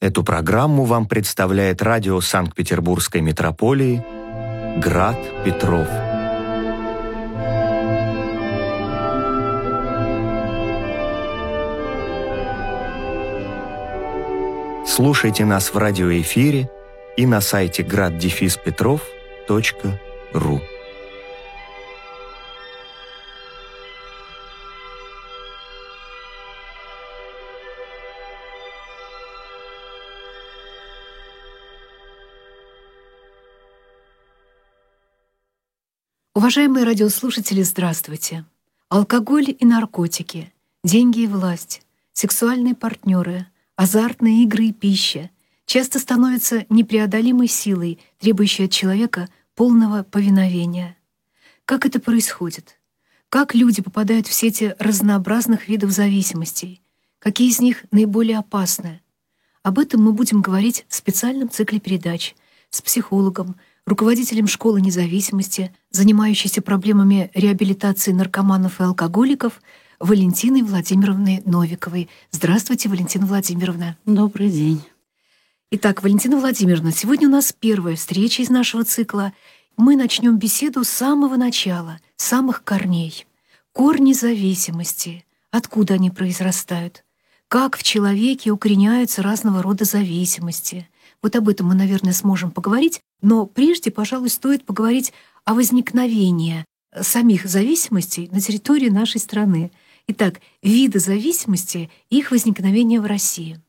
Эту программу вам представляет радио Санкт-Петербургской метрополии «Град Петров». Слушайте нас в радиоэфире и на сайте graddefиспетров.ру. Уважаемые радиослушатели, здравствуйте! Алкоголь и наркотики, деньги и власть, сексуальные партнеры, азартные игры и пища часто становятся непреодолимой силой, требующей от человека полного повиновения. Как это происходит? Как люди попадают в сети разнообразных видов зависимостей? Какие из них наиболее опасны? Об этом мы будем говорить в специальном цикле передач с психологом, руководителем школы независимости, занимающейся проблемами реабилитации наркоманов и алкоголиков, Валентиной Владимировной Новиковой. Здравствуйте, Валентина Владимировна. Добрый день. Итак, Валентина Владимировна, сегодня у нас первая встреча из нашего цикла. Мы начнем беседу с самого начала, с самых корней. Корни зависимости. Откуда они произрастают? Как в человеке укореняются разного рода зависимости? Вот об этом мы, наверное, сможем поговорить, но прежде, пожалуй, стоит поговорить о возникновении самих зависимостей на территории нашей страны. Итак, виды зависимости и их возникновение в России.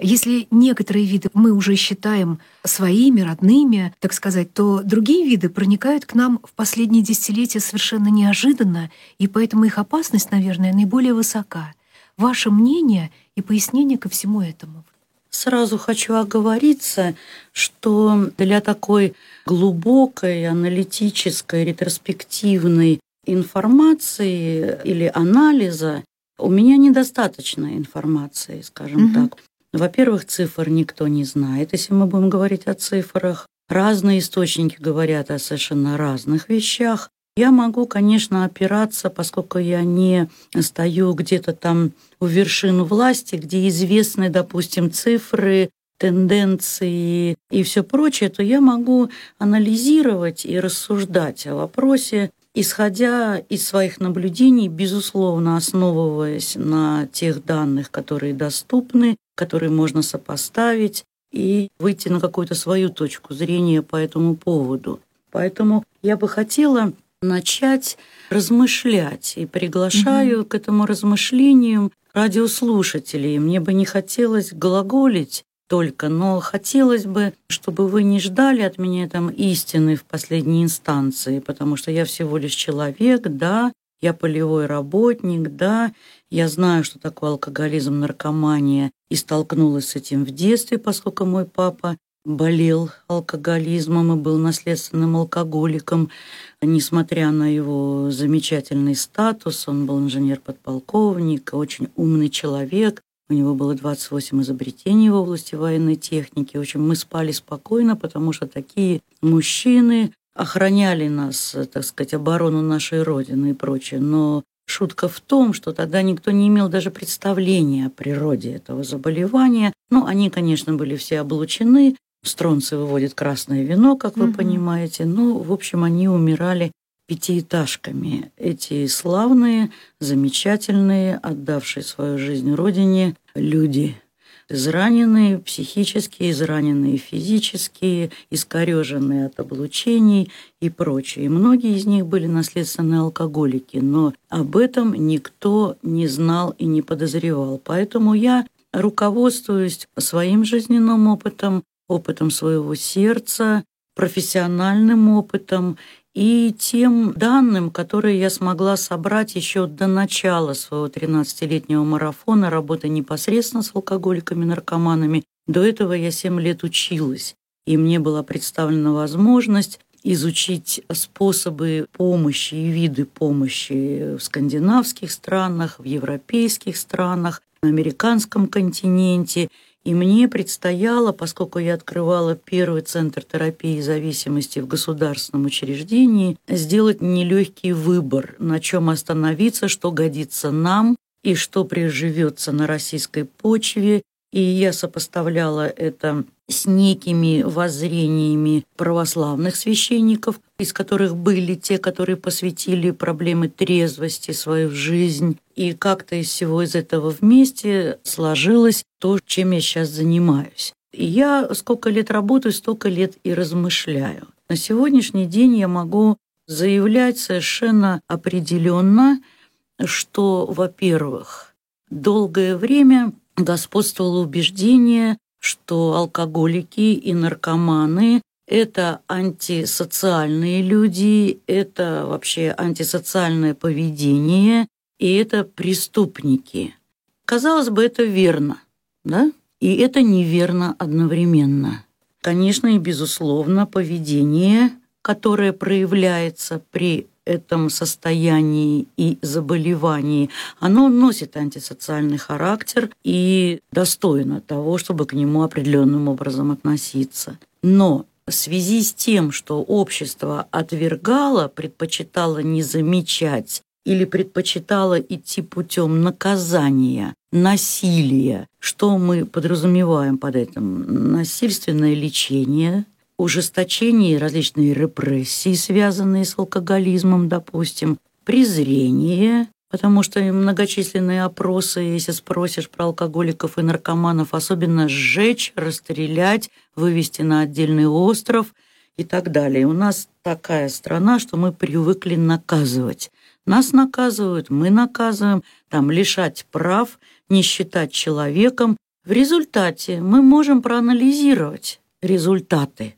Если некоторые виды мы уже считаем своими, родными, так сказать, то другие виды проникают к нам в последние десятилетия совершенно неожиданно, и поэтому их опасность, наверное, наиболее высока. Ваше мнение и пояснение ко всему этому? Сразу хочу оговориться, что для такой глубокой, аналитической, ретроспективной информации или анализа у меня недостаточно информации, скажем угу. так. Во-первых, цифр никто не знает. Если мы будем говорить о цифрах, разные источники говорят о совершенно разных вещах. Я могу, конечно, опираться, поскольку я не стою где-то там у вершин власти, где известны, допустим, цифры, тенденции и все прочее, то я могу анализировать и рассуждать о вопросе, исходя из своих наблюдений, безусловно, основываясь на тех данных, которые доступны, которые можно сопоставить и выйти на какую-то свою точку зрения по этому поводу. Поэтому я бы хотела начать размышлять и приглашаю угу. к этому размышлению радиослушателей. Мне бы не хотелось глаголить только, но хотелось бы, чтобы вы не ждали от меня там истины в последней инстанции, потому что я всего лишь человек, да, я полевой работник, да, я знаю, что такое алкоголизм, наркомания, и столкнулась с этим в детстве, поскольку мой папа болел алкоголизмом и был наследственным алкоголиком. Несмотря на его замечательный статус, он был инженер-подполковник, очень умный человек. У него было 28 изобретений в области военной техники. В общем, мы спали спокойно, потому что такие мужчины охраняли нас, так сказать, оборону нашей Родины и прочее. Но Шутка в том, что тогда никто не имел даже представления о природе этого заболевания. Ну, они, конечно, были все облучены, Стронцы выводят красное вино, как вы угу. понимаете. Ну, в общем, они умирали пятиэтажками. Эти славные, замечательные, отдавшие свою жизнь Родине люди. Израненные психически, израненные физически, искореженные от облучений и прочее. И многие из них были наследственные алкоголики, но об этом никто не знал и не подозревал. Поэтому я руководствуюсь своим жизненным опытом, опытом своего сердца, профессиональным опытом и тем данным, которые я смогла собрать еще до начала своего 13-летнего марафона работы непосредственно с алкоголиками, наркоманами. До этого я 7 лет училась, и мне была представлена возможность изучить способы помощи и виды помощи в скандинавских странах, в европейских странах, на американском континенте – и мне предстояло, поскольку я открывала первый центр терапии зависимости в государственном учреждении, сделать нелегкий выбор, на чем остановиться, что годится нам и что приживется на российской почве, И я сопоставляла это с некими воззрениями православных священников, из которых были те, которые посвятили проблемы трезвости свою жизнь. И как-то из всего из этого вместе сложилось то, чем я сейчас занимаюсь. И я сколько лет работаю, столько лет и размышляю. На сегодняшний день я могу заявлять совершенно определенно, что, во-первых, долгое время господствовало убеждение, что алкоголики и наркоманы – это антисоциальные люди, это вообще антисоциальное поведение, и это преступники. Казалось бы, это верно, да? И это неверно одновременно. Конечно и безусловно, поведение, которое проявляется при этом состоянии и заболевании, оно носит антисоциальный характер и достойно того, чтобы к нему определенным образом относиться. Но в связи с тем, что общество отвергало, предпочитало не замечать или предпочитало идти путем наказания, насилия, что мы подразумеваем под этим? Насильственное лечение, ужесточение различные репрессии, связанные с алкоголизмом, допустим, презрение, потому что многочисленные опросы, если спросишь про алкоголиков и наркоманов, особенно сжечь, расстрелять, вывести на отдельный остров и так далее. У нас такая страна, что мы привыкли наказывать. Нас наказывают, мы наказываем, там лишать прав, не считать человеком. В результате мы можем проанализировать результаты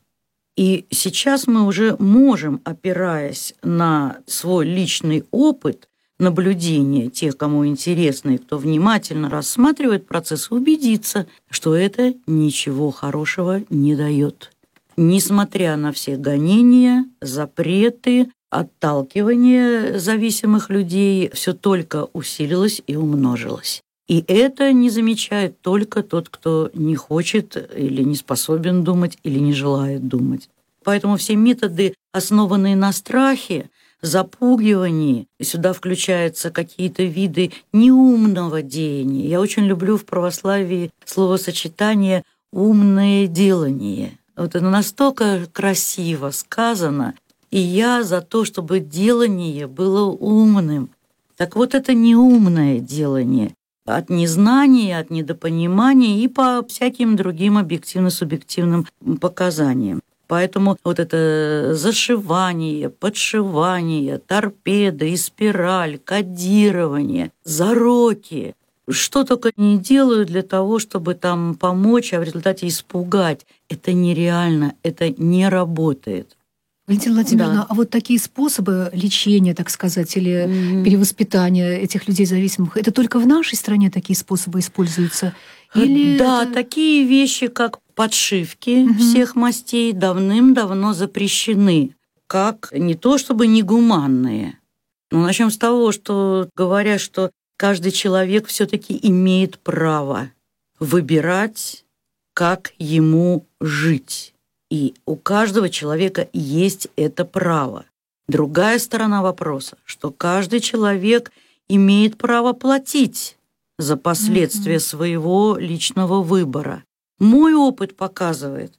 и сейчас мы уже можем, опираясь на свой личный опыт, наблюдения тех, кому интересно и кто внимательно рассматривает процесс, убедиться, что это ничего хорошего не дает. Несмотря на все гонения, запреты, отталкивание зависимых людей, все только усилилось и умножилось. И это не замечает только тот, кто не хочет или не способен думать, или не желает думать. Поэтому все методы, основанные на страхе, запугивании, сюда включаются какие-то виды неумного деяния. Я очень люблю в православии словосочетание «умное делание». Вот это настолько красиво сказано, и я за то, чтобы делание было умным. Так вот это неумное делание от незнания, от недопонимания и по всяким другим объективно-субъективным показаниям. Поэтому вот это зашивание, подшивание, торпеда и спираль, кодирование, зароки, что только не делают для того, чтобы там помочь, а в результате испугать. Это нереально, это не работает. Валентина Владимировна, да. а вот такие способы лечения, так сказать, или mm-hmm. перевоспитания этих людей зависимых, это только в нашей стране такие способы используются? Или да, это... такие вещи, как подшивки mm-hmm. всех мастей, давным-давно запрещены, как не то чтобы негуманные. Но начнем с того, что говорят, что каждый человек все-таки имеет право выбирать, как ему жить. И у каждого человека есть это право. Другая сторона вопроса, что каждый человек имеет право платить за последствия mm-hmm. своего личного выбора. Мой опыт показывает,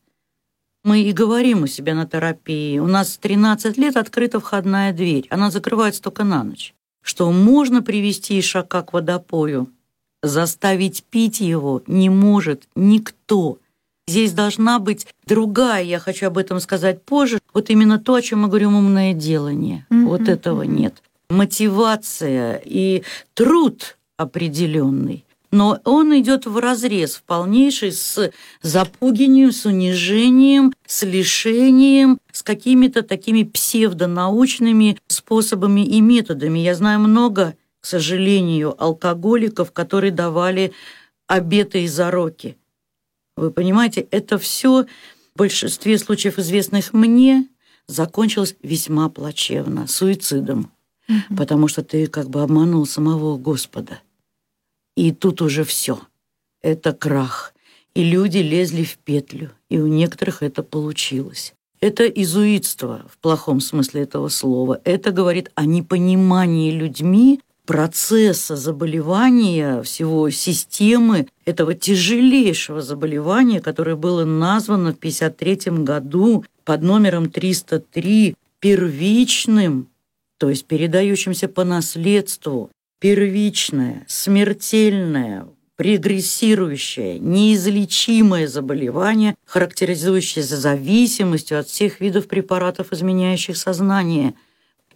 мы и говорим у себя на терапии, у нас 13 лет открыта входная дверь, она закрывается только на ночь, что можно привести ишака к водопою, заставить пить его не может никто – Здесь должна быть другая, я хочу об этом сказать позже, вот именно то, о чем мы говорим, умное делание. Mm-hmm. Вот этого нет. Мотивация и труд определенный. Но он идет в разрез, в полнейший с запугиванием, с унижением, с лишением, с какими-то такими псевдонаучными способами и методами. Я знаю много, к сожалению, алкоголиков, которые давали обеты и зароки. Вы понимаете, это все в большинстве случаев известных мне закончилось весьма плачевно, суицидом, mm-hmm. потому что ты как бы обманул самого Господа. И тут уже все. Это крах. И люди лезли в петлю, и у некоторых это получилось. Это изуитство в плохом смысле этого слова. Это говорит о непонимании людьми процесса заболевания, всего системы этого тяжелейшего заболевания, которое было названо в 1953 году под номером 303 первичным, то есть передающимся по наследству, первичное, смертельное, прогрессирующее, неизлечимое заболевание, характеризующееся зависимостью от всех видов препаратов, изменяющих сознание.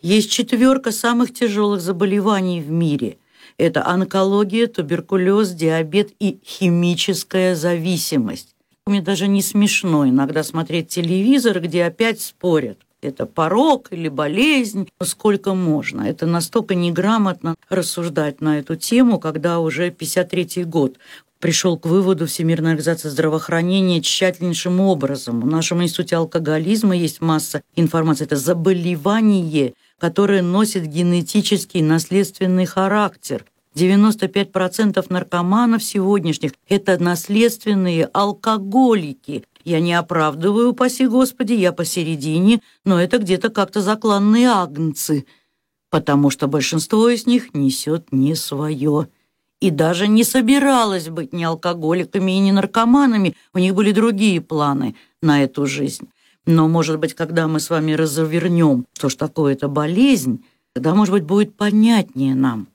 Есть четверка самых тяжелых заболеваний в мире. Это онкология, туберкулез, диабет и химическая зависимость. Мне даже не смешно иногда смотреть телевизор, где опять спорят это порог или болезнь, сколько можно. Это настолько неграмотно рассуждать на эту тему, когда уже 53-й год пришел к выводу Всемирная организация здравоохранения тщательнейшим образом. В нашем институте алкоголизма есть масса информации. Это заболевание, которое носит генетический наследственный характер. 95% наркоманов сегодняшних – это наследственные алкоголики. Я не оправдываю, упаси Господи, я посередине, но это где-то как-то закланные агнцы, потому что большинство из них несет не свое. И даже не собиралась быть ни алкоголиками и ни наркоманами, у них были другие планы на эту жизнь. Но, может быть, когда мы с вами развернем, что ж такое это болезнь, тогда, может быть, будет понятнее нам –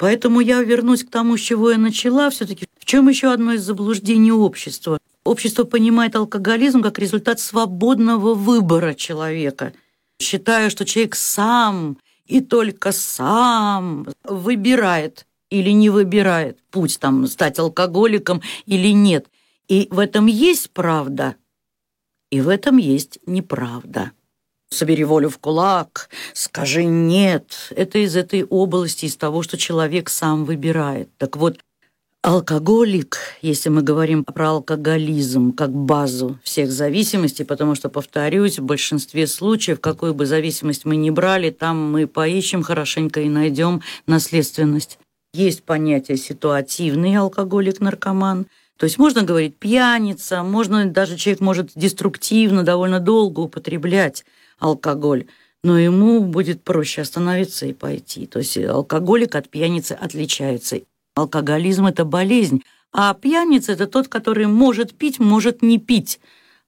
Поэтому я вернусь к тому, с чего я начала. Все-таки в чем еще одно из заблуждений общества? Общество понимает алкоголизм как результат свободного выбора человека. Считаю, что человек сам и только сам выбирает или не выбирает путь там стать алкоголиком или нет. И в этом есть правда, и в этом есть неправда собери волю в кулак, скажи «нет». Это из этой области, из того, что человек сам выбирает. Так вот, алкоголик, если мы говорим про алкоголизм как базу всех зависимостей, потому что, повторюсь, в большинстве случаев, какую бы зависимость мы ни брали, там мы поищем хорошенько и найдем наследственность. Есть понятие ситуативный алкоголик-наркоман – то есть можно говорить пьяница, можно даже человек может деструктивно довольно долго употреблять алкоголь, но ему будет проще остановиться и пойти. То есть алкоголик от пьяницы отличается. Алкоголизм – это болезнь, а пьяница – это тот, который может пить, может не пить.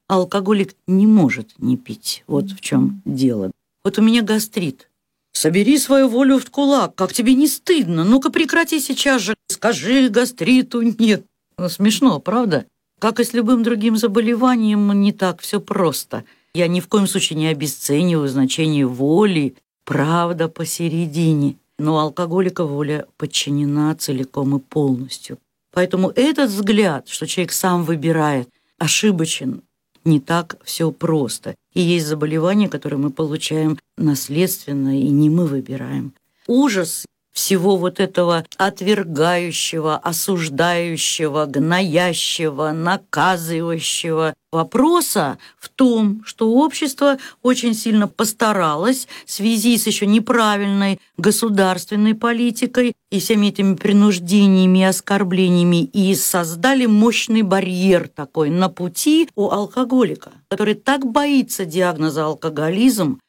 А алкоголик не может не пить. Вот в чем дело. Вот у меня гастрит. Собери свою волю в кулак. Как тебе не стыдно? Ну-ка прекрати сейчас же. Скажи гастриту нет. Ну, смешно, правда? Как и с любым другим заболеванием, не так все просто – я ни в коем случае не обесцениваю значение воли, правда посередине. Но алкоголика воля подчинена целиком и полностью. Поэтому этот взгляд, что человек сам выбирает, ошибочен. Не так все просто. И есть заболевания, которые мы получаем наследственно, и не мы выбираем. Ужас всего вот этого отвергающего, осуждающего, гноящего, наказывающего вопроса в том, что общество очень сильно постаралось в связи с еще неправильной государственной политикой и всеми этими принуждениями и оскорблениями и создали мощный барьер такой на пути у алкоголика, который так боится диагноза алкоголизм,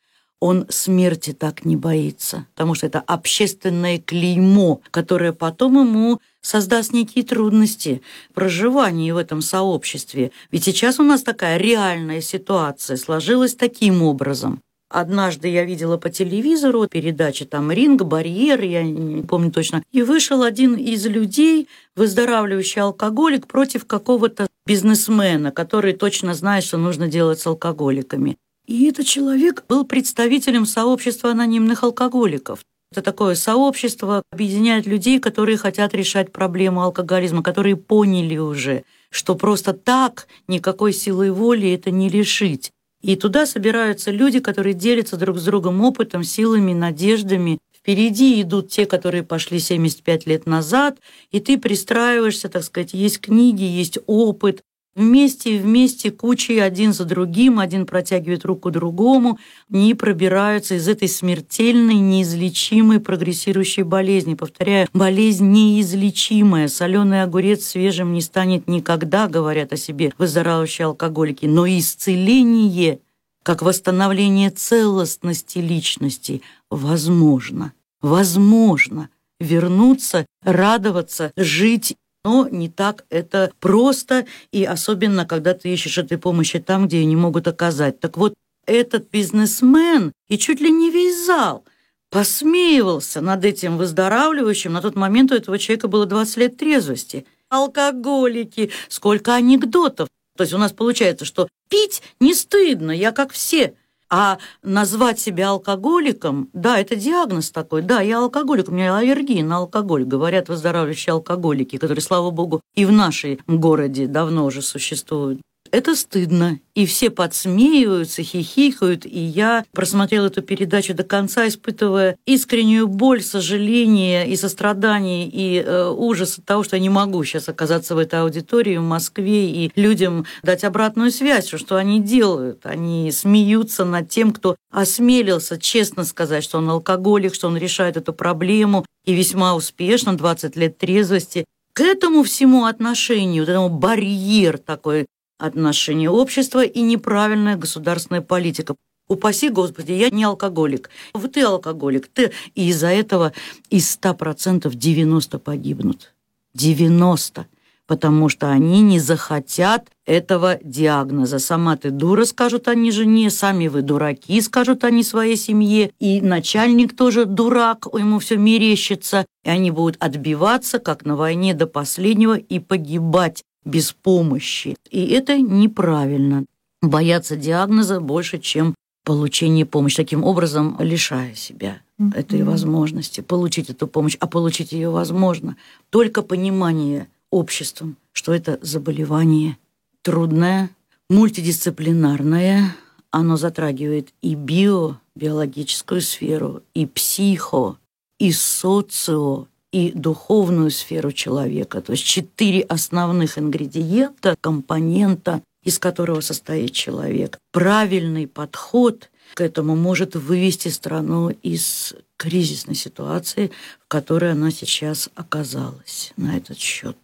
он смерти так не боится, потому что это общественное клеймо, которое потом ему создаст некие трудности проживания в этом сообществе. Ведь сейчас у нас такая реальная ситуация сложилась таким образом. Однажды я видела по телевизору передачи там «Ринг», «Барьер», я не помню точно, и вышел один из людей, выздоравливающий алкоголик, против какого-то бизнесмена, который точно знает, что нужно делать с алкоголиками. И этот человек был представителем сообщества анонимных алкоголиков. Это такое сообщество объединяет людей, которые хотят решать проблему алкоголизма, которые поняли уже, что просто так никакой силой воли это не решить. И туда собираются люди, которые делятся друг с другом опытом, силами, надеждами. Впереди идут те, которые пошли 75 лет назад, и ты пристраиваешься, так сказать, есть книги, есть опыт, Вместе, вместе, кучей, один за другим, один протягивает руку другому, не пробираются из этой смертельной, неизлечимой, прогрессирующей болезни. Повторяю, болезнь неизлечимая. Соленый огурец свежим не станет никогда, говорят о себе выздоравливающие алкоголики. Но исцеление, как восстановление целостности личности, возможно. Возможно. вернуться, радоваться, жить. Но не так это просто, и особенно, когда ты ищешь этой помощи там, где ее не могут оказать. Так вот, этот бизнесмен и чуть ли не весь зал посмеивался над этим выздоравливающим. На тот момент у этого человека было 20 лет трезвости. Алкоголики, сколько анекдотов. То есть у нас получается, что пить не стыдно, я как все. А назвать себя алкоголиком, да, это диагноз такой, да, я алкоголик, у меня аллергия на алкоголь, говорят выздоравливающие алкоголики, которые, слава богу, и в нашем городе давно уже существуют это стыдно. И все подсмеиваются, хихикают. И я просмотрела эту передачу до конца, испытывая искреннюю боль, сожаление и сострадание, и э, ужас от того, что я не могу сейчас оказаться в этой аудитории в Москве и людям дать обратную связь, что они делают. Они смеются над тем, кто осмелился честно сказать, что он алкоголик, что он решает эту проблему, и весьма успешно, 20 лет трезвости, к этому всему отношению, вот этому барьер такой отношение общества и неправильная государственная политика. Упаси Господи, я не алкоголик. Вот ты алкоголик. Ты... И из-за этого из 100% 90 погибнут. 90 потому что они не захотят этого диагноза. Сама ты дура, скажут они жене, сами вы дураки, скажут они своей семье, и начальник тоже дурак, ему все мерещится, и они будут отбиваться, как на войне до последнего, и погибать без помощи. И это неправильно. Бояться диагноза больше, чем получение помощи, таким образом лишая себя mm-hmm. этой возможности получить эту помощь, а получить ее возможно только понимание обществом, что это заболевание трудное, мультидисциплинарное, оно затрагивает и био, биологическую сферу, и психо, и социо, и духовную сферу человека. То есть четыре основных ингредиента, компонента, из которого состоит человек. Правильный подход к этому может вывести страну из кризисной ситуации, в которой она сейчас оказалась на этот счет.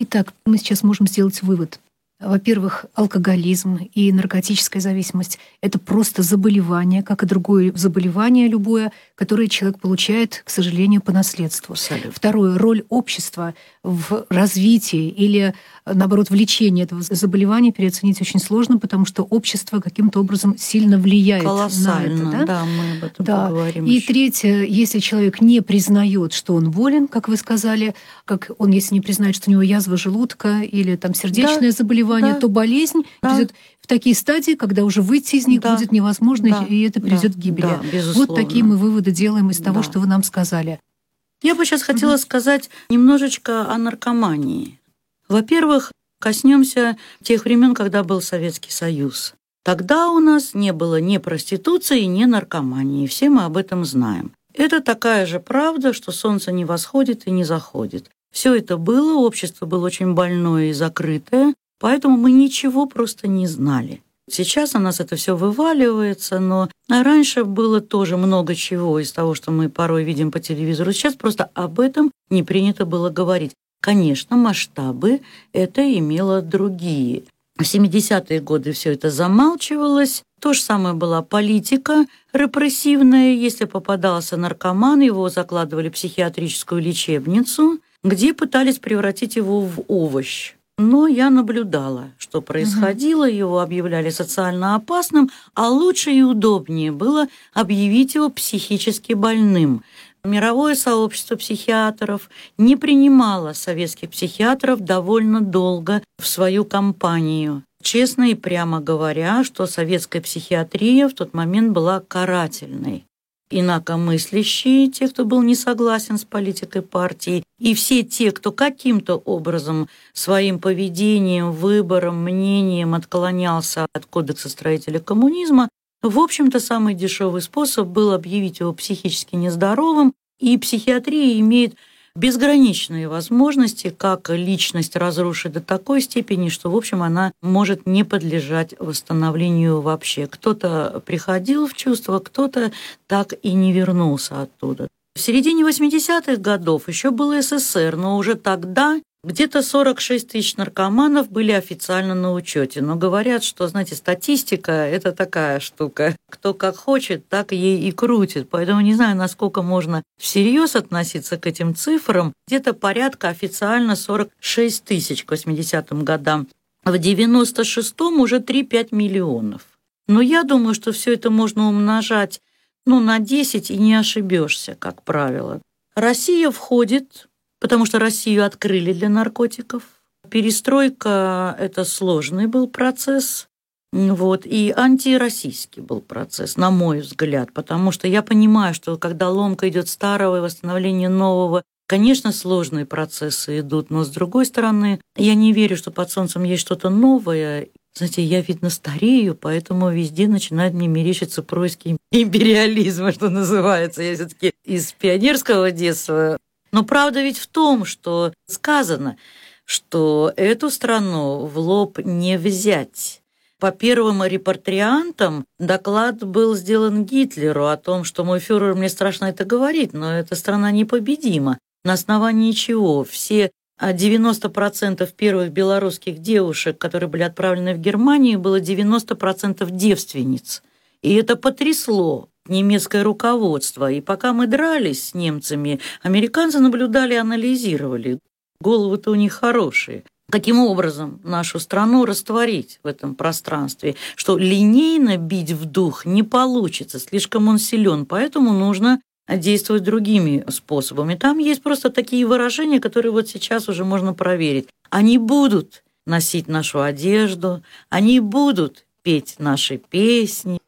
Итак, мы сейчас можем сделать вывод. Во-первых, алкоголизм и наркотическая зависимость — это просто заболевание, как и другое заболевание любое, которое человек получает, к сожалению, по наследству. Абсолютно. Второе, роль общества в развитии или, наоборот, в лечении этого заболевания переоценить очень сложно, потому что общество каким-то образом сильно влияет Колоссально, на это. Да? да, мы об этом да. поговорим И еще. третье, если человек не признает, что он болен, как вы сказали, как он, если не признает, что у него язва желудка или там сердечное Да, заболевание, да. то болезнь Да. придет в такие стадии, когда уже выйти из них Да. будет невозможно, Да, и это приведет да, к гибели. да, вот такие мы выводы делаем из того, Да. что вы нам сказали. Я бы сейчас хотела сказать немножечко о наркомании. Во-первых, коснемся тех времен, когда был Советский Союз. Тогда у нас не было ни проституции, ни наркомании. Все мы об этом знаем. Это такая же правда, что солнце не восходит и не заходит. Все это было, общество было очень больное и закрытое, поэтому мы ничего просто не знали. Сейчас у нас это все вываливается, но раньше было тоже много чего из того, что мы порой видим по телевизору. Сейчас просто об этом не принято было говорить. Конечно, масштабы это имело другие. В 70-е годы все это замалчивалось. То же самое была политика репрессивная. Если попадался наркоман, его закладывали в психиатрическую лечебницу, где пытались превратить его в овощ. Но я наблюдала, что происходило, его объявляли социально опасным, а лучше и удобнее было объявить его психически больным. Мировое сообщество психиатров не принимало советских психиатров довольно долго в свою компанию. Честно и прямо говоря, что советская психиатрия в тот момент была карательной инакомыслящие, те, кто был не согласен с политикой партии, и все те, кто каким-то образом своим поведением, выбором, мнением отклонялся от кодекса строителя коммунизма, в общем-то, самый дешевый способ был объявить его психически нездоровым, и психиатрия имеет безграничные возможности, как личность разрушить до такой степени, что, в общем, она может не подлежать восстановлению вообще. Кто-то приходил в чувство, кто-то так и не вернулся оттуда. В середине 80-х годов еще был СССР, но уже тогда Где-то 46 тысяч наркоманов были официально на учете, но говорят, что, знаете, статистика – это такая штука. Кто как хочет, так ей и крутит. Поэтому не знаю, насколько можно всерьез относиться к этим цифрам. Где-то порядка официально 46 тысяч к 80-м годам. В 96-м уже 3-5 миллионов. Но я думаю, что все это можно умножать ну, на 10 и не ошибешься, как правило. Россия входит потому что Россию открыли для наркотиков. Перестройка – это сложный был процесс, вот, и антироссийский был процесс, на мой взгляд, потому что я понимаю, что когда ломка идет старого и восстановление нового, конечно, сложные процессы идут, но с другой стороны, я не верю, что под солнцем есть что-то новое. Знаете, я, видно, старею, поэтому везде начинает мне мерещиться происки империализма, что называется. Я все-таки из пионерского детства но правда ведь в том, что сказано, что эту страну в лоб не взять. По первым репатриантам доклад был сделан Гитлеру о том, что мой фюрер, мне страшно это говорить, но эта страна непобедима. На основании чего все 90% а, первых белорусских девушек, которые были отправлены в Германию, было 90% девственниц. И это потрясло немецкое руководство. И пока мы дрались с немцами, американцы наблюдали и анализировали. Головы-то у них хорошие. Каким образом нашу страну растворить в этом пространстве? Что линейно бить в дух не получится, слишком он силен, поэтому нужно действовать другими способами. Там есть просто такие выражения, которые вот сейчас уже можно проверить. Они будут носить нашу одежду, они будут петь наши песни,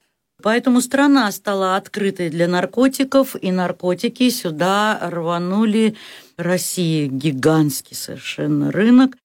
Поэтому страна стала открытой для наркотиков, и наркотики сюда рванули. Россия гигантский совершенно рынок.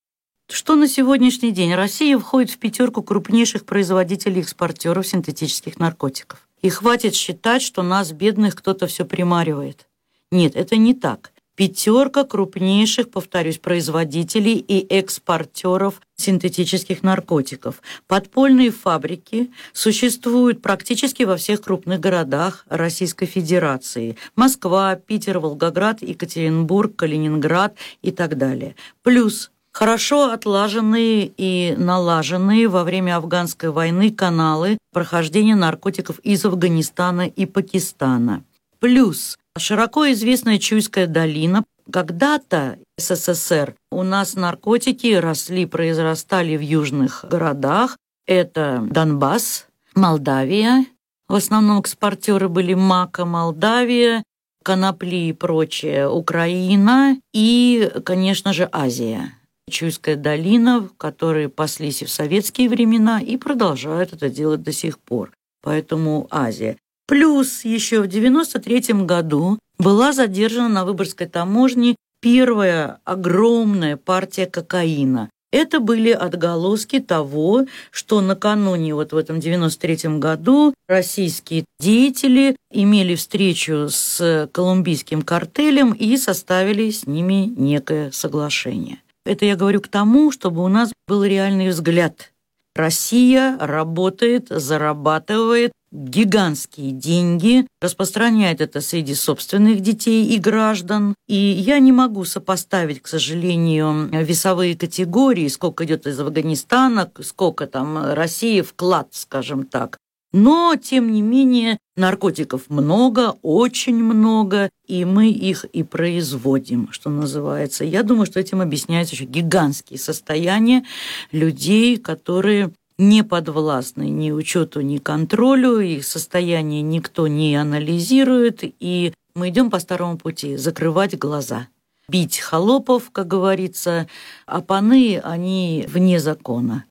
Что на сегодняшний день? Россия входит в пятерку крупнейших производителей экспортеров синтетических наркотиков. И хватит считать, что нас, бедных, кто-то все примаривает. Нет, это не так пятерка крупнейших, повторюсь, производителей и экспортеров синтетических наркотиков. Подпольные фабрики существуют практически во всех крупных городах Российской Федерации. Москва, Питер, Волгоград, Екатеринбург, Калининград и так далее. Плюс хорошо отлаженные и налаженные во время афганской войны каналы прохождения наркотиков из Афганистана и Пакистана. Плюс Широко известная Чуйская долина. Когда-то СССР у нас наркотики росли, произрастали в южных городах. Это Донбасс, Молдавия. В основном экспортеры были Мака, Молдавия, конопли и прочее, Украина и, конечно же, Азия. Чуйская долина, в которой паслись и в советские времена и продолжают это делать до сих пор. Поэтому Азия. Плюс еще в 93 году была задержана на Выборгской таможне первая огромная партия кокаина. Это были отголоски того, что накануне, вот в этом 93 году, российские деятели имели встречу с колумбийским картелем и составили с ними некое соглашение. Это я говорю к тому, чтобы у нас был реальный взгляд. Россия работает, зарабатывает, гигантские деньги, распространяет это среди собственных детей и граждан. И я не могу сопоставить, к сожалению, весовые категории, сколько идет из Афганистана, сколько там России вклад, скажем так. Но, тем не менее, наркотиков много, очень много, и мы их и производим, что называется. Я думаю, что этим объясняются еще гигантские состояния людей, которые не подвластны ни учету, ни контролю, их состояние никто не анализирует, и мы идем по старому пути – закрывать глаза. Бить холопов, как говорится, а паны, они вне закона.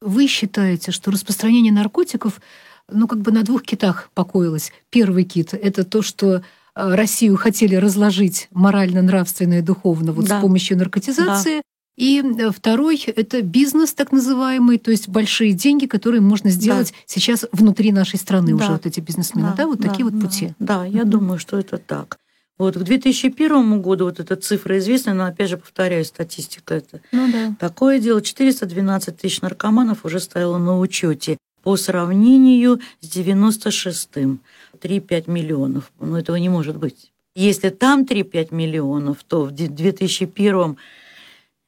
Вы считаете, что распространение наркотиков ну, как бы на двух китах покоилось. Первый кит – это то, что э, Россию хотели разложить морально, нравственно и духовно вот да. с помощью наркотизации. Да. И э, второй – это бизнес так называемый, то есть большие деньги, которые можно сделать да. сейчас внутри нашей страны да. уже вот эти бизнесмены, да, да вот да, такие вот пути. Да, я mm-hmm. думаю, что это так. Вот к 2001 году вот эта цифра известна, но опять же повторяю, статистика это. Ну да. Такое дело, 412 тысяч наркоманов уже стояло на учете по сравнению с 96-м. 3-5 миллионов. Ну, этого не может быть. Если там 3-5 миллионов, то в 2001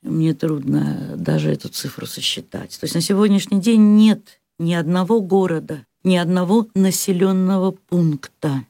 Мне трудно даже эту цифру сосчитать. То есть на сегодняшний день нет ни одного города, ни одного населенного пункта,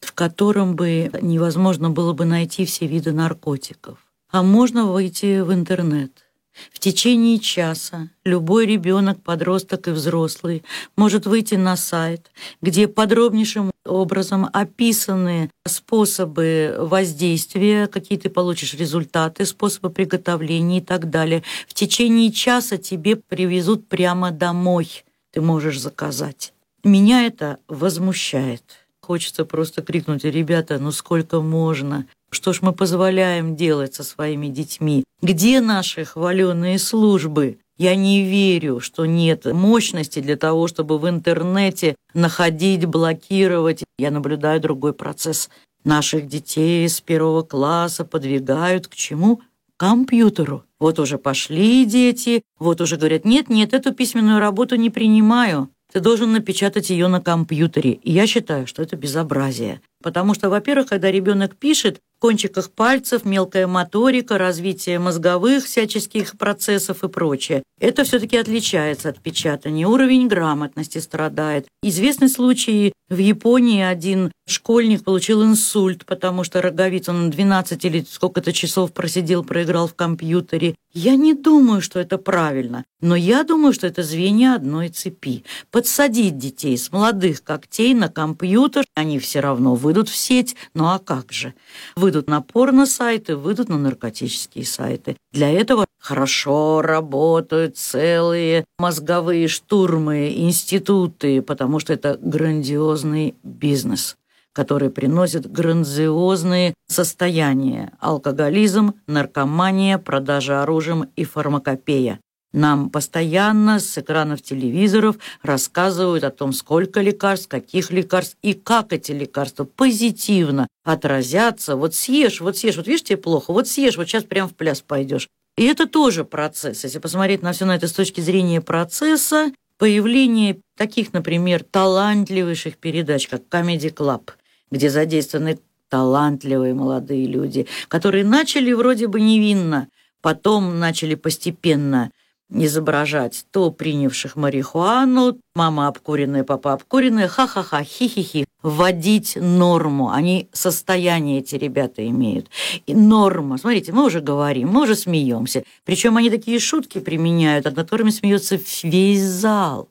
в котором бы невозможно было бы найти все виды наркотиков. А можно выйти в интернет. В течение часа любой ребенок, подросток и взрослый может выйти на сайт, где подробнейшим образом описаны способы воздействия, какие ты получишь результаты, способы приготовления и так далее. В течение часа тебе привезут прямо домой. Ты можешь заказать. Меня это возмущает. Хочется просто крикнуть, ребята, ну сколько можно? Что ж мы позволяем делать со своими детьми? Где наши хваленые службы? Я не верю, что нет мощности для того, чтобы в интернете находить, блокировать. Я наблюдаю другой процесс. Наших детей с первого класса подвигают к чему? К компьютеру. Вот уже пошли дети, вот уже говорят, нет, нет, эту письменную работу не принимаю. Ты должен напечатать ее на компьютере. И я считаю, что это безобразие. Потому что, во-первых, когда ребенок пишет, кончиках пальцев, мелкая моторика, развитие мозговых всяческих процессов и прочее. Это все-таки отличается от печатания. Уровень грамотности страдает. Известный случай в Японии один школьник получил инсульт, потому что роговиц он 12 или сколько-то часов просидел, проиграл в компьютере. Я не думаю, что это правильно, но я думаю, что это звенья одной цепи. Подсадить детей с молодых когтей на компьютер, они все равно выйдут в сеть, ну а как же? Выйдут на порно-сайты, выйдут на наркотические сайты. Для этого хорошо работают целые мозговые штурмы, институты, потому что это грандиозный бизнес который приносит грандиозные состояния – алкоголизм, наркомания, продажа оружием и фармакопея. Нам постоянно с экранов телевизоров рассказывают о том, сколько лекарств, каких лекарств и как эти лекарства позитивно отразятся. Вот съешь, вот съешь, вот видишь, тебе плохо, вот съешь, вот сейчас прям в пляс пойдешь. И это тоже процесс. Если посмотреть на все на это с точки зрения процесса, появление таких, например, талантливейших передач, как Comedy Club, где задействованы талантливые молодые люди, которые начали вроде бы невинно, потом начали постепенно – изображать то принявших марихуану, мама обкуренная, папа обкуренная, ха-ха-ха, хи-хи-хи, вводить норму. Они состояние эти ребята имеют. И норма, смотрите, мы уже говорим, мы уже смеемся. Причем они такие шутки применяют, над которыми смеется весь зал.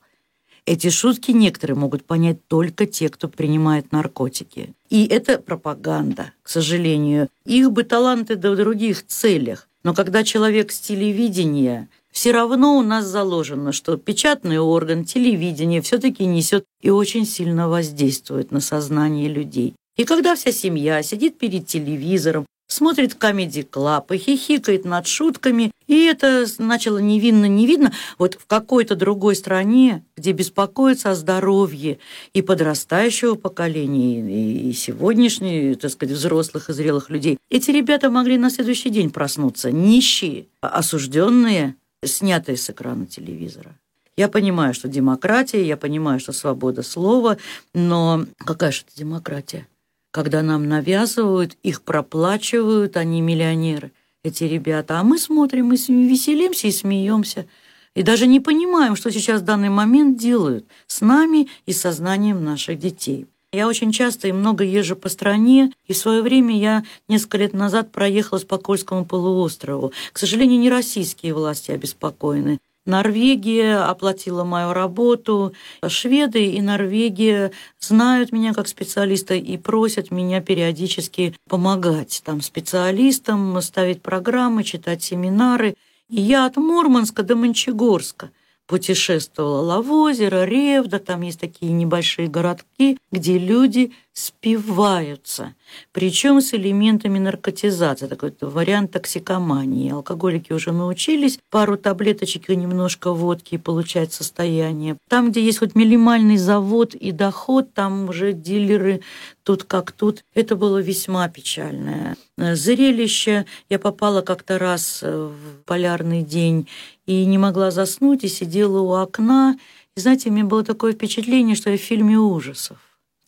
Эти шутки некоторые могут понять только те, кто принимает наркотики. И это пропаганда, к сожалению. Их бы таланты до других целях. Но когда человек с телевидения все равно у нас заложено, что печатный орган, телевидение все-таки несет и очень сильно воздействует на сознание людей. И когда вся семья сидит перед телевизором, смотрит Comedy Club и хихикает над шутками, и это начало невинно не видно, вот в какой-то другой стране, где беспокоятся о здоровье и подрастающего поколения, и сегодняшних, так сказать, взрослых и зрелых людей, эти ребята могли на следующий день проснуться, нищие, осужденные, снятые с экрана телевизора. Я понимаю, что демократия, я понимаю, что свобода слова, но какая же это демократия? Когда нам навязывают, их проплачивают, они миллионеры, эти ребята, а мы смотрим и веселимся и смеемся, и даже не понимаем, что сейчас в данный момент делают с нами и сознанием наших детей. Я очень часто и много езжу по стране, и в свое время я несколько лет назад проехалась по Кольскому полуострову. К сожалению, не российские власти обеспокоены. Норвегия оплатила мою работу. Шведы и Норвегия знают меня как специалиста и просят меня периодически помогать там специалистам, ставить программы, читать семинары. И я от Мурманска до Мончегорска – путешествовала Лавозеро, Ревда, там есть такие небольшие городки, где люди спиваются, причем с элементами наркотизации, такой вариант токсикомании. Алкоголики уже научились пару таблеточек и немножко водки получать состояние. Там, где есть хоть минимальный завод и доход, там уже дилеры тут как тут. Это было весьма печальное зрелище. Я попала как-то раз в полярный день и не могла заснуть, и сидела у окна. И знаете, у меня было такое впечатление, что я в фильме ужасов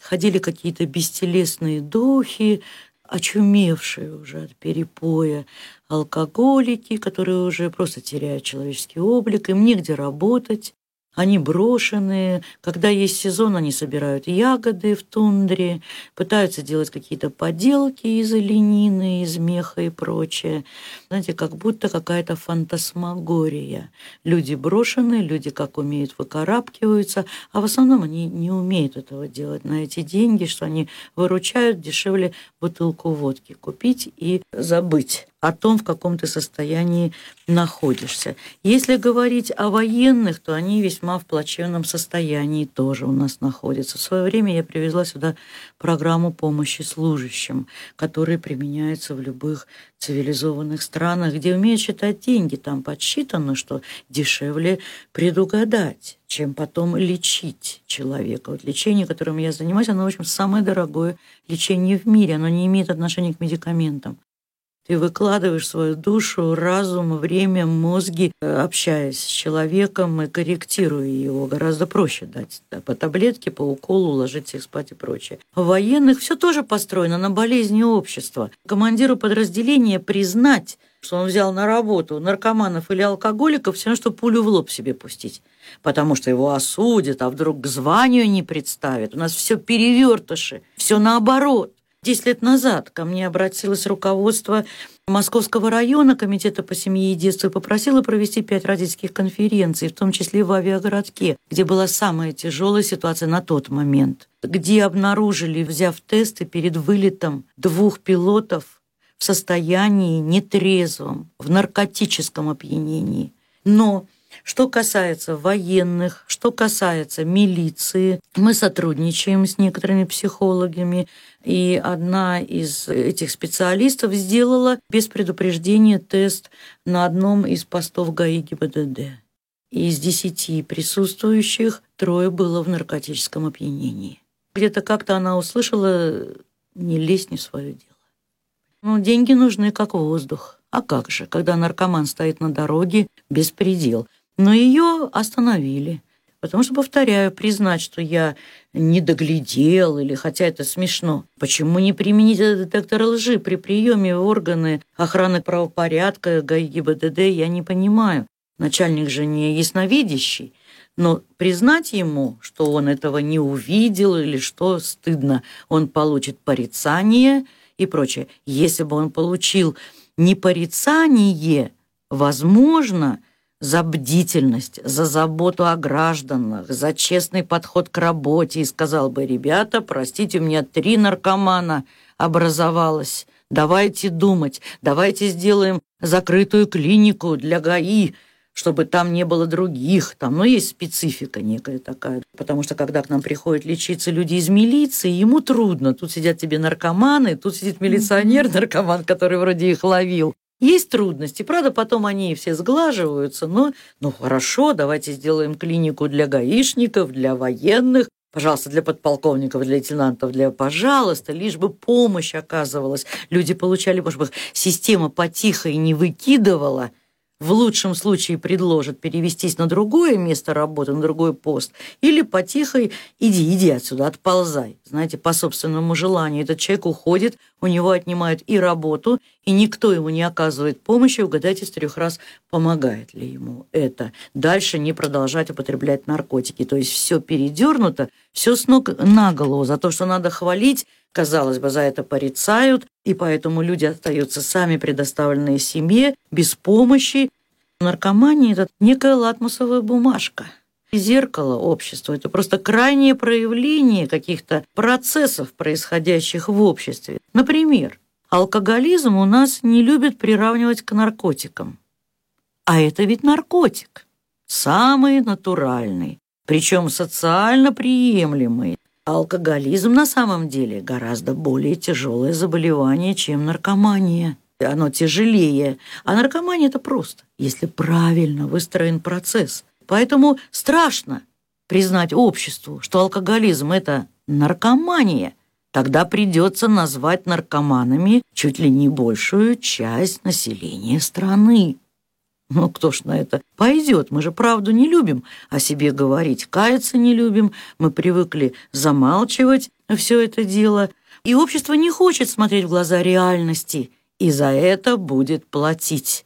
ходили какие-то бестелесные духи, очумевшие уже от перепоя алкоголики, которые уже просто теряют человеческий облик, им негде работать, они брошенные. Когда есть сезон, они собирают ягоды в тундре, пытаются делать какие-то поделки из оленины, из меха и прочее. Знаете, как будто какая-то фантасмагория. Люди брошенные, люди как умеют выкарабкиваются, а в основном они не умеют этого делать на эти деньги, что они выручают дешевле бутылку водки купить и забыть о том, в каком ты состоянии находишься. Если говорить о военных, то они весьма в плачевном состоянии тоже у нас находятся. В свое время я привезла сюда программу помощи служащим, которые применяются в любых цивилизованных странах, где умеют считать деньги. Там подсчитано, что дешевле предугадать, чем потом лечить человека. Вот лечение, которым я занимаюсь, оно, в общем, самое дорогое лечение в мире. Оно не имеет отношения к медикаментам. Ты выкладываешь свою душу, разум, время, мозги, э, общаясь с человеком и корректируя его. Гораздо проще дать да, по таблетке, по уколу, уложить их спать и прочее. В военных все тоже построено на болезни общества. Командиру подразделения признать, что он взял на работу наркоманов или алкоголиков, все что пулю в лоб себе пустить. Потому что его осудят, а вдруг к званию не представят. У нас все перевертыши, все наоборот. Десять лет назад ко мне обратилось руководство Московского района Комитета по семье и детству и попросило провести пять родительских конференций, в том числе в авиагородке, где была самая тяжелая ситуация на тот момент, где обнаружили, взяв тесты перед вылетом двух пилотов в состоянии нетрезвом, в наркотическом опьянении. Но что касается военных, что касается милиции, мы сотрудничаем с некоторыми психологами, и одна из этих специалистов сделала без предупреждения тест на одном из постов ГАИ ГИБДД. Из десяти присутствующих трое было в наркотическом опьянении. Где-то как-то она услышала «не лезь не в свое дело». Ну, деньги нужны как воздух. А как же, когда наркоман стоит на дороге, беспредел. Но ее остановили. Потому что, повторяю, признать, что я не доглядел, или хотя это смешно, почему не применить этот детектор лжи при приеме в органы охраны правопорядка ГИБДД, я не понимаю. Начальник же не ясновидящий. Но признать ему, что он этого не увидел или что стыдно, он получит порицание и прочее. Если бы он получил не порицание, возможно, за бдительность, за заботу о гражданах, за честный подход к работе и сказал бы, ребята, простите, у меня три наркомана образовалось, давайте думать, давайте сделаем закрытую клинику для ГАИ, чтобы там не было других. Там, ну, есть специфика некая такая. Потому что, когда к нам приходят лечиться люди из милиции, ему трудно. Тут сидят тебе наркоманы, тут сидит милиционер-наркоман, который вроде их ловил. Есть трудности, правда, потом они все сглаживаются, но ну хорошо, давайте сделаем клинику для гаишников, для военных, пожалуйста, для подполковников, для лейтенантов, для, пожалуйста, лишь бы помощь оказывалась. Люди получали, может быть, система потихо и не выкидывала – в лучшем случае предложат перевестись на другое место работы, на другой пост, или потихо иди, иди отсюда, отползай. Знаете, по собственному желанию. Этот человек уходит, у него отнимают и работу, и никто ему не оказывает помощи. Угадайте с трех раз, помогает ли ему это. Дальше не продолжать употреблять наркотики. То есть все передернуто, все с ног на голову. За то, что надо хвалить, казалось бы, за это порицают, и поэтому люди остаются сами предоставленные семье, без помощи. Наркомания – это некая латмусовая бумажка. Зеркало общества – это просто крайнее проявление каких-то процессов, происходящих в обществе. Например, алкоголизм у нас не любят приравнивать к наркотикам. А это ведь наркотик. Самый натуральный, причем социально приемлемый, Алкоголизм на самом деле гораздо более тяжелое заболевание, чем наркомания. Оно тяжелее. А наркомания – это просто, если правильно выстроен процесс. Поэтому страшно признать обществу, что алкоголизм – это наркомания. Тогда придется назвать наркоманами чуть ли не большую часть населения страны. Ну, кто ж на это пойдет? Мы же правду не любим о себе говорить, каяться не любим. Мы привыкли замалчивать все это дело. И общество не хочет смотреть в глаза реальности, и за это будет платить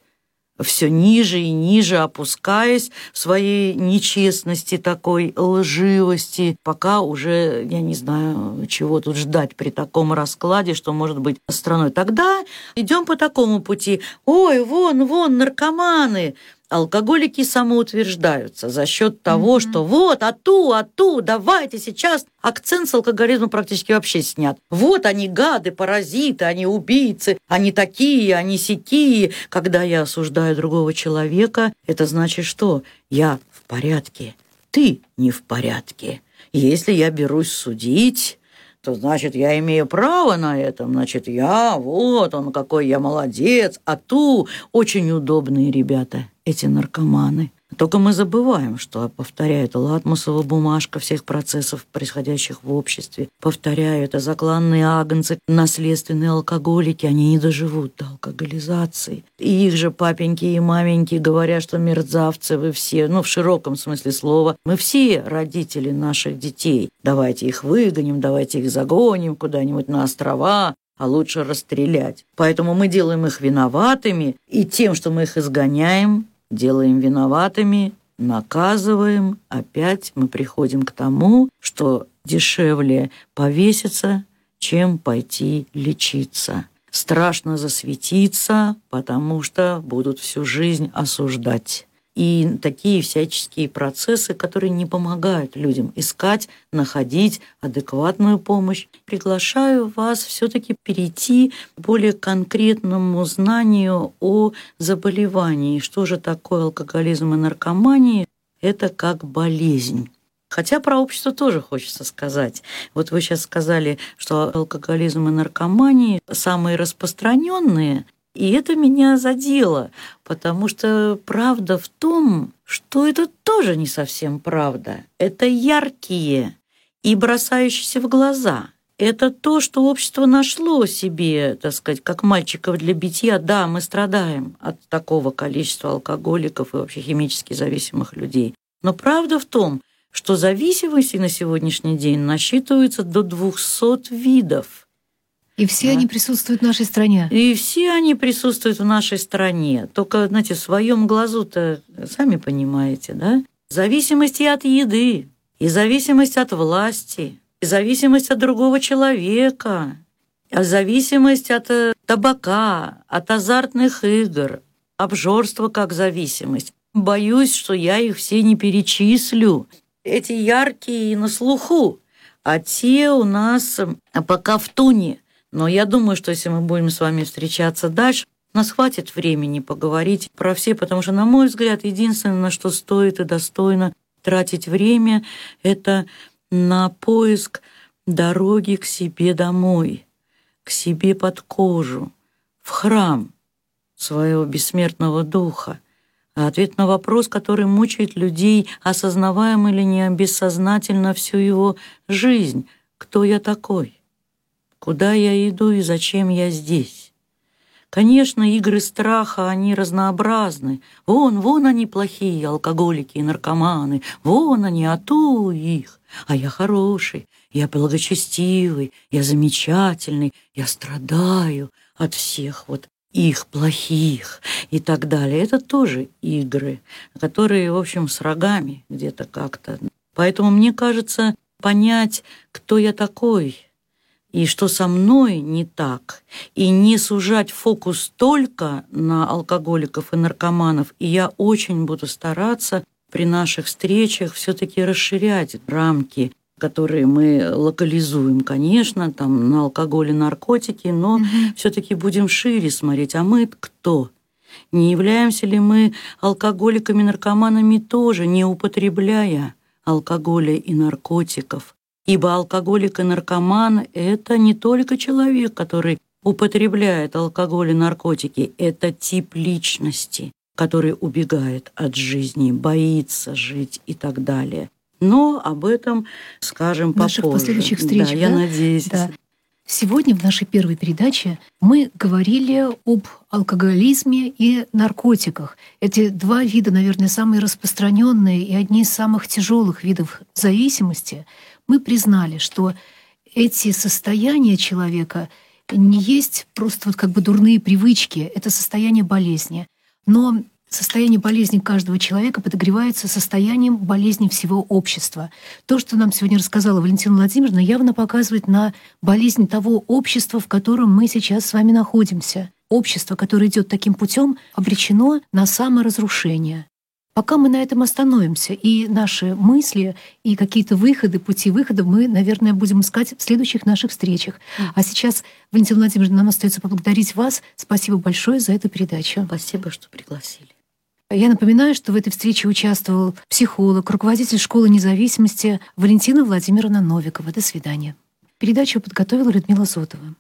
все ниже и ниже опускаясь в своей нечестности, такой лживости, пока уже, я не знаю, чего тут ждать при таком раскладе, что может быть страной. Тогда идем по такому пути. Ой, вон, вон, наркоманы, алкоголики самоутверждаются за счет того, mm-hmm. что вот, а ту, а ту, давайте сейчас. Акцент с алкоголизма практически вообще снят. Вот они гады, паразиты, они убийцы, они такие, они сякие. Когда я осуждаю другого человека, это значит что? Я в порядке, ты не в порядке. Если я берусь судить, то значит, я имею право на это, значит, я, вот он, какой я молодец, а ту очень удобные ребята, эти наркоманы. Только мы забываем, что, повторяю, это латмусовая бумажка всех процессов, происходящих в обществе. Повторяю, это закланные агнцы, наследственные алкоголики, они не доживут до алкоголизации. И их же папеньки и маменьки говорят, что мерзавцы вы все, ну, в широком смысле слова. Мы все родители наших детей. Давайте их выгоним, давайте их загоним куда-нибудь на острова, а лучше расстрелять. Поэтому мы делаем их виноватыми, и тем, что мы их изгоняем, делаем виноватыми, наказываем, опять мы приходим к тому, что дешевле повеситься, чем пойти лечиться. Страшно засветиться, потому что будут всю жизнь осуждать и такие всяческие процессы, которые не помогают людям искать, находить адекватную помощь. Приглашаю вас все-таки перейти к более конкретному знанию о заболевании. Что же такое алкоголизм и наркомания? Это как болезнь. Хотя про общество тоже хочется сказать. Вот вы сейчас сказали, что алкоголизм и наркомания самые распространенные и это меня задело, потому что правда в том, что это тоже не совсем правда. Это яркие и бросающиеся в глаза. Это то, что общество нашло себе, так сказать, как мальчиков для битья. Да, мы страдаем от такого количества алкоголиков и вообще химически зависимых людей. Но правда в том, что зависимости на сегодняшний день насчитывается до 200 видов. И все да. они присутствуют в нашей стране. И все они присутствуют в нашей стране. Только, знаете, в своем глазу-то, сами понимаете, да? Зависимость и от еды, и зависимость от власти, и зависимость от другого человека, а зависимость от э, табака, от азартных игр, обжорство как зависимость. Боюсь, что я их все не перечислю. Эти яркие и на слуху, а те у нас пока в туне – но я думаю, что если мы будем с вами встречаться дальше, у нас хватит времени поговорить про все, потому что, на мой взгляд, единственное, на что стоит и достойно тратить время, это на поиск дороги к себе домой, к себе под кожу, в храм своего бессмертного духа. А ответ на вопрос, который мучает людей, осознаваем или не бессознательно всю его жизнь. Кто я такой? Куда я иду и зачем я здесь. Конечно, игры страха, они разнообразны. Вон, вон они плохие, алкоголики и наркоманы. Вон они, а ту их. А я хороший, я благочестивый, я замечательный, я страдаю от всех вот их плохих и так далее. Это тоже игры, которые, в общем, с рогами где-то как-то. Поэтому мне кажется, понять, кто я такой – и что со мной не так, и не сужать фокус только на алкоголиков и наркоманов. И я очень буду стараться при наших встречах все-таки расширять рамки, которые мы локализуем, конечно, там на алкоголь и наркотики, но угу. все-таки будем шире смотреть. А мы кто? Не являемся ли мы алкоголиками, наркоманами тоже, не употребляя алкоголя и наркотиков? Ибо алкоголик и наркоман – это не только человек, который употребляет алкоголь и наркотики, это тип личности, который убегает от жизни, боится жить и так далее. Но об этом скажем попозже. Наших последующих встречах. Да, да? я надеюсь. Да. Сегодня в нашей первой передаче мы говорили об алкоголизме и наркотиках. Эти два вида, наверное, самые распространенные и одни из самых тяжелых видов зависимости – мы признали, что эти состояния человека не есть просто вот как бы дурные привычки, это состояние болезни. Но состояние болезни каждого человека подогревается состоянием болезни всего общества. То, что нам сегодня рассказала Валентина Владимировна, явно показывает на болезнь того общества, в котором мы сейчас с вами находимся. Общество, которое идет таким путем, обречено на саморазрушение. Пока мы на этом остановимся, и наши мысли, и какие-то выходы, пути выхода мы, наверное, будем искать в следующих наших встречах. А сейчас, Валентина Владимировна, нам остается поблагодарить вас. Спасибо большое за эту передачу. Спасибо, что пригласили. Я напоминаю, что в этой встрече участвовал психолог, руководитель школы независимости Валентина Владимировна Новикова. До свидания. Передачу подготовила Людмила Зотова.